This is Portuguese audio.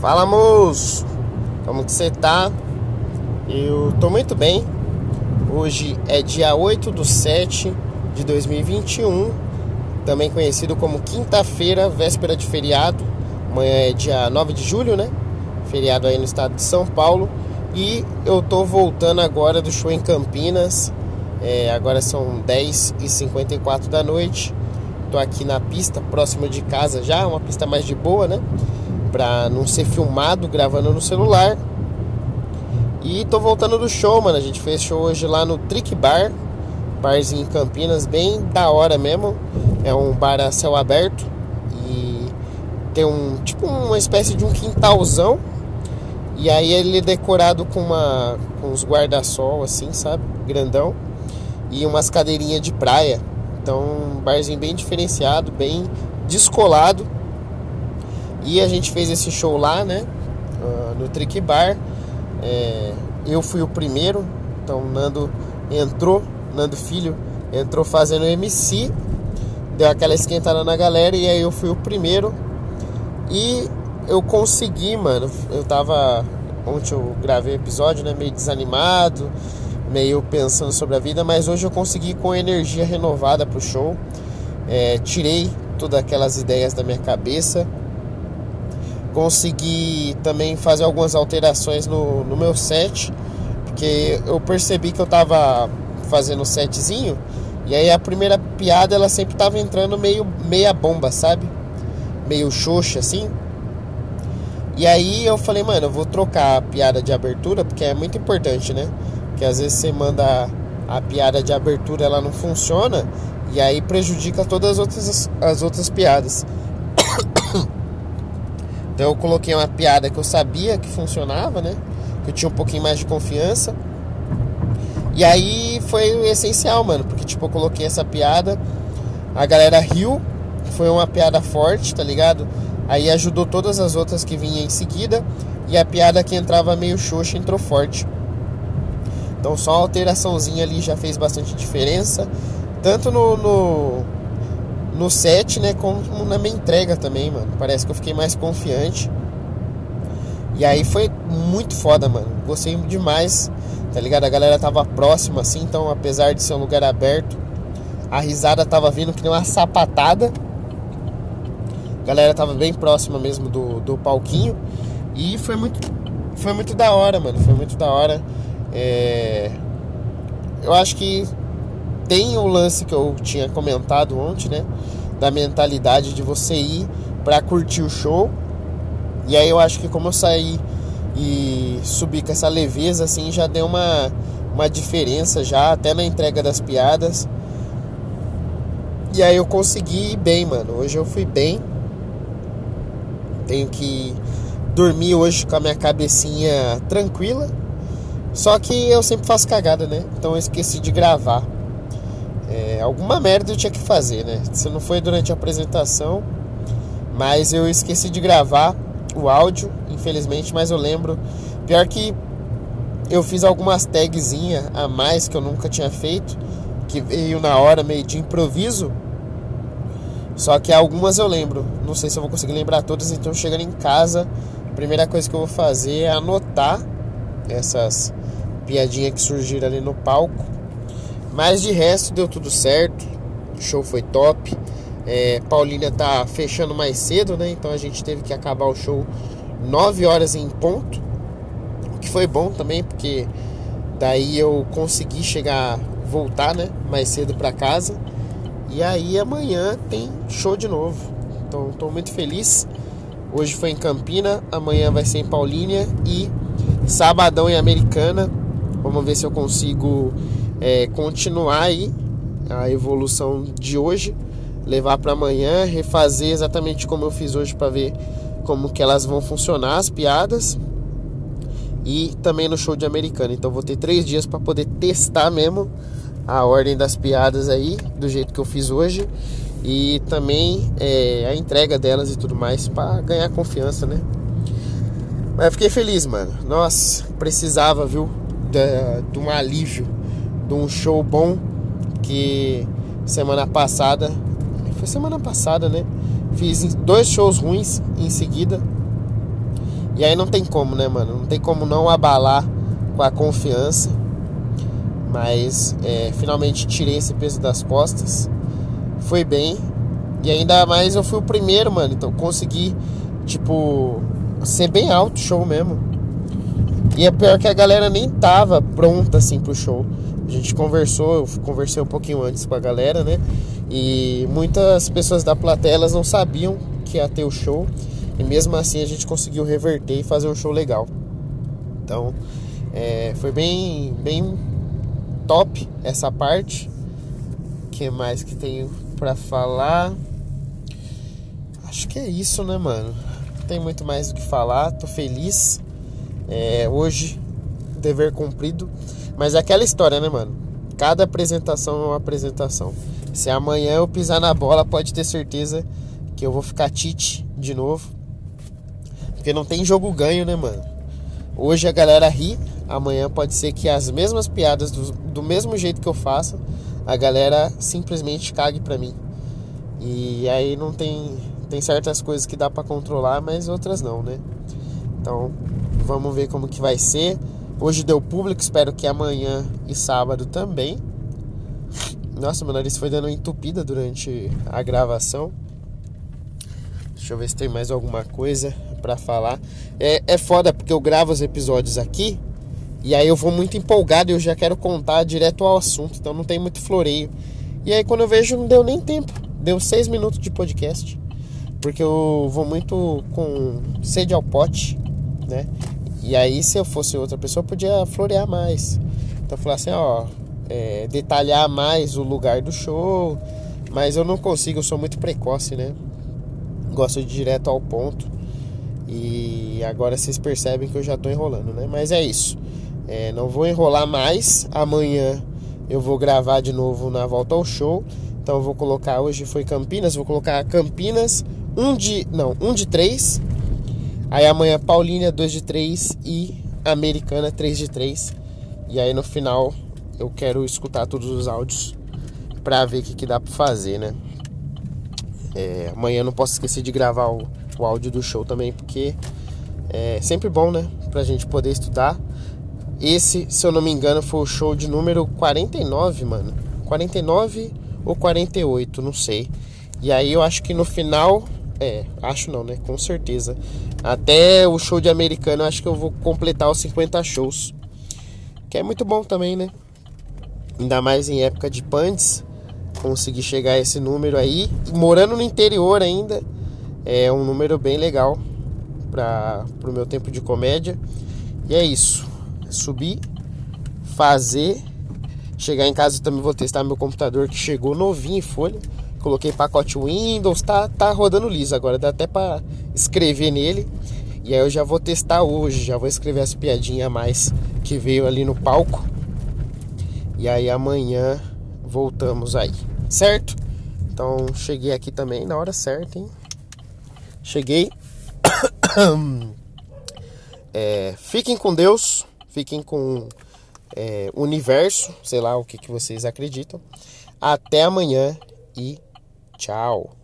Fala moço, como que você tá? Eu tô muito bem. Hoje é dia 8 do 7 de 2021, também conhecido como quinta-feira, véspera de feriado. Amanhã é dia 9 de julho, né? Feriado aí no estado de São Paulo. E eu tô voltando agora do show em Campinas. É, agora são 10h54 da noite. Tô aqui na pista, próximo de casa já, uma pista mais de boa, né? Pra não ser filmado gravando no celular. E tô voltando do show, mano. A gente fez show hoje lá no Trick Bar, barzinho em Campinas, bem da hora mesmo. É um bar a céu aberto e tem um tipo uma espécie de um quintalzão. E aí ele é decorado com uma com uns guarda-sol assim, sabe? Grandão. E umas cadeirinhas de praia. Então, um barzinho bem diferenciado, bem descolado e a gente fez esse show lá, né? Uh, no Trick Bar. É, eu fui o primeiro, então Nando entrou, Nando Filho entrou fazendo MC, deu aquela esquentada na galera e aí eu fui o primeiro. E eu consegui, mano. Eu tava. Ontem eu gravei o episódio, né? Meio desanimado, meio pensando sobre a vida, mas hoje eu consegui com energia renovada pro show. É, tirei todas aquelas ideias da minha cabeça consegui também fazer algumas alterações no, no meu set, porque eu percebi que eu tava fazendo setzinho e aí a primeira piada ela sempre tava entrando meio meia bomba, sabe? Meio xoxa assim. E aí eu falei, mano, eu vou trocar a piada de abertura, porque é muito importante, né? Que às vezes você manda a piada de abertura, ela não funciona, e aí prejudica todas as outras, as outras piadas. Então eu coloquei uma piada que eu sabia que funcionava, né? Que eu tinha um pouquinho mais de confiança. E aí foi essencial, mano, porque tipo, eu coloquei essa piada, a galera riu, foi uma piada forte, tá ligado? Aí ajudou todas as outras que vinham em seguida, e a piada que entrava meio xoxa entrou forte. Então só uma alteraçãozinha ali já fez bastante diferença, tanto no, no no set, né? Como na minha entrega também, mano. Parece que eu fiquei mais confiante. E aí foi muito foda, mano. Gostei demais, tá ligado? A galera tava próxima, assim, então apesar de ser um lugar aberto, a risada tava vindo que nem uma sapatada. A galera tava bem próxima mesmo do, do palquinho. E foi muito, foi muito da hora, mano. Foi muito da hora. É... Eu acho que tem o lance que eu tinha comentado ontem, né? Da mentalidade de você ir para curtir o show. E aí eu acho que como eu saí e subi com essa leveza, assim, já deu uma, uma diferença já, até na entrega das piadas. E aí eu consegui ir bem, mano. Hoje eu fui bem. Tenho que dormir hoje com a minha cabecinha tranquila. Só que eu sempre faço cagada, né? Então eu esqueci de gravar. É, alguma merda eu tinha que fazer, né? Se não foi durante a apresentação, mas eu esqueci de gravar o áudio, infelizmente, mas eu lembro. Pior que eu fiz algumas tagzinhas a mais que eu nunca tinha feito, que veio na hora meio de improviso. Só que algumas eu lembro. Não sei se eu vou conseguir lembrar todas, então chegando em casa, a primeira coisa que eu vou fazer é anotar essas piadinhas que surgiram ali no palco mas de resto deu tudo certo. O show foi top. É, Paulínia tá fechando mais cedo, né? Então a gente teve que acabar o show 9 horas em ponto. O que foi bom também, porque daí eu consegui chegar, voltar, né? Mais cedo para casa. E aí amanhã tem show de novo. Então estou muito feliz. Hoje foi em Campina, amanhã vai ser em Paulínia e sabadão em Americana. Vamos ver se eu consigo é, continuar aí a evolução de hoje, levar para amanhã, refazer exatamente como eu fiz hoje para ver como que elas vão funcionar as piadas e também no show de americano. Então vou ter três dias para poder testar mesmo a ordem das piadas aí do jeito que eu fiz hoje e também é, a entrega delas e tudo mais para ganhar confiança, né? Mas fiquei feliz, mano. Nossa, precisava, viu, de, de um alívio de um show bom que semana passada, foi semana passada, né? Fiz dois shows ruins em seguida. E aí não tem como, né, mano? Não tem como não abalar com a confiança. Mas é, finalmente tirei esse peso das costas. Foi bem. E ainda mais eu fui o primeiro, mano. Então consegui, tipo, ser bem alto show mesmo. E é pior que a galera nem tava pronta assim pro show. A gente conversou, eu conversei um pouquinho antes com a galera, né? E muitas pessoas da plateia elas não sabiam que ia ter o show. E mesmo assim a gente conseguiu reverter e fazer um show legal. Então é, foi bem, bem top essa parte. O que mais que tenho pra falar? Acho que é isso, né, mano? Não tem muito mais do que falar. Tô feliz. É, hoje, dever cumprido. Mas é aquela história, né, mano? Cada apresentação é uma apresentação. Se amanhã eu pisar na bola, pode ter certeza que eu vou ficar tite de novo. Porque não tem jogo ganho, né, mano? Hoje a galera ri, amanhã pode ser que as mesmas piadas, do, do mesmo jeito que eu faço, a galera simplesmente cague pra mim. E aí não tem. Tem certas coisas que dá para controlar, mas outras não, né? Então, vamos ver como que vai ser. Hoje deu público, espero que amanhã e sábado também. Nossa, meu nariz foi dando uma entupida durante a gravação. Deixa eu ver se tem mais alguma coisa para falar. É, é foda porque eu gravo os episódios aqui e aí eu vou muito empolgado e eu já quero contar direto ao assunto, então não tem muito floreio. E aí quando eu vejo não deu nem tempo, deu seis minutos de podcast, porque eu vou muito com sede ao pote, né? E aí, se eu fosse outra pessoa, podia florear mais. Então, falar assim, ó, é, detalhar mais o lugar do show. Mas eu não consigo, eu sou muito precoce, né? Gosto de ir direto ao ponto. E agora vocês percebem que eu já tô enrolando, né? Mas é isso. É, não vou enrolar mais. Amanhã eu vou gravar de novo na volta ao show. Então eu vou colocar, hoje foi Campinas, vou colocar Campinas, um de. Não, um de três Aí amanhã Paulínia 2 de 3 e Americana 3 de 3. E aí no final eu quero escutar todos os áudios pra ver o que, que dá pra fazer, né? É, amanhã não posso esquecer de gravar o, o áudio do show também, porque é sempre bom, né? Pra gente poder estudar. Esse, se eu não me engano, foi o show de número 49, mano. 49 ou 48, não sei. E aí eu acho que no final é, acho não, né? Com certeza. Até o show de americano, acho que eu vou completar os 50 shows. Que é muito bom também, né? Ainda mais em época de punts. Conseguir chegar a esse número aí. Morando no interior ainda. É um número bem legal para o meu tempo de comédia. E é isso. Subir, fazer. Chegar em casa também vou testar meu computador que chegou novinho em folha Coloquei pacote Windows, tá, tá rodando liso agora, dá até para escrever nele. E aí eu já vou testar hoje, já vou escrever as piadinhas a mais que veio ali no palco. E aí amanhã voltamos aí, certo? Então cheguei aqui também na hora certa, hein? Cheguei. é, fiquem com Deus, fiquem com é, universo, sei lá o que, que vocês acreditam. Até amanhã e Tchau.